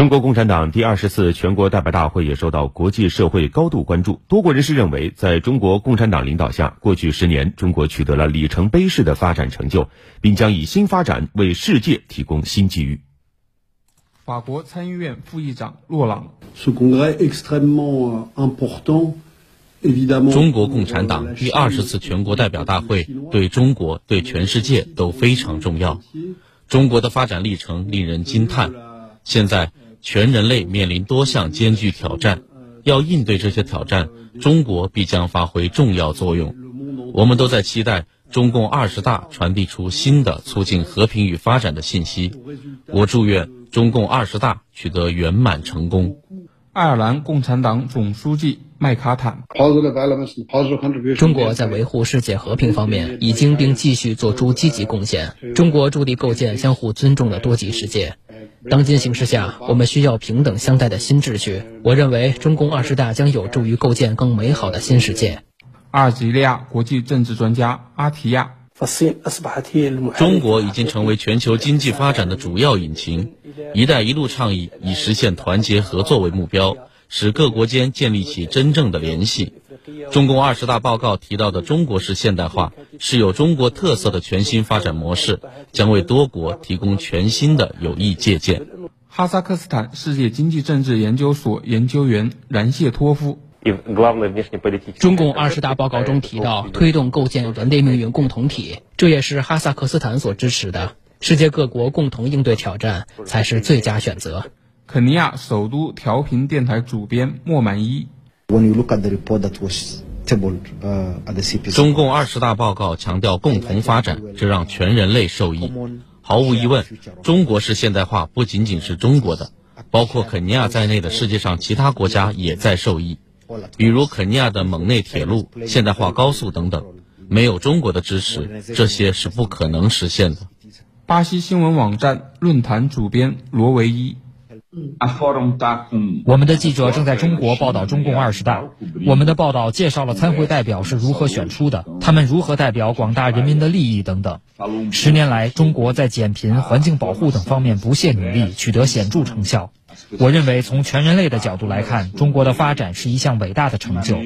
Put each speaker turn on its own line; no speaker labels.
中国共产党第二十次全国代表大会也受到国际社会高度关注。多国人士认为，在中国共产党领导下，过去十年中国取得了里程碑式的发展成就，并将以新发展为世界提供新机遇。
法国参议院副议长洛朗。
中国共产党第二十次全国代表大会对中国、对全世界都非常重要。中国的发展历程令人惊叹。现在，全人类面临多项艰巨挑战，要应对这些挑战，中国必将发挥重要作用。我们都在期待中共二十大传递出新的促进和平与发展的信息。我祝愿中共二十大取得圆满成功。
爱尔兰共产党总书记麦卡坦：
中国在维护世界和平方面已经并继续做出积极贡献。中国助力构建相互尊重的多极世界。当今形势下，我们需要平等相待的新秩序。我认为，中共二十大将有助于构建更美好的新世界。
阿尔及利亚国际政治专家阿提亚：
中国已经成为全球经济发展的主要引擎。“一带一路”倡议以实现团结合作为目标，使各国间建立起真正的联系。中共二十大报告提到的中国式现代化是有中国特色的全新发展模式，将为多国提供全新的有益借鉴。
哈萨克斯坦世界经济政治研究所研究员然谢托夫：
中共二十大报告中提到推动构建人类命运共同体，这也是哈萨克斯坦所支持的。世界各国共同应对挑战才是最佳选择。
肯尼亚首都调频电台主编莫满一。
中共二十大报告强调共同发展，这让全人类受益。毫无疑问，中国式现代化不仅仅是中国的，包括肯尼亚在内的世界上其他国家也在受益。比如肯尼亚的蒙内铁路、现代化高速等等，没有中国的支持，这些是不可能实现的。
巴西新闻网站论坛主编罗维伊。
我们的记者正在中国报道中共二十大。我们的报道介绍了参会代表是如何选出的，他们如何代表广大人民的利益等等。十年来，中国在减贫、环境保护等方面不懈努力，取得显著成效。我认为，从全人类的角度来看，中国的发展是一项伟大的成就。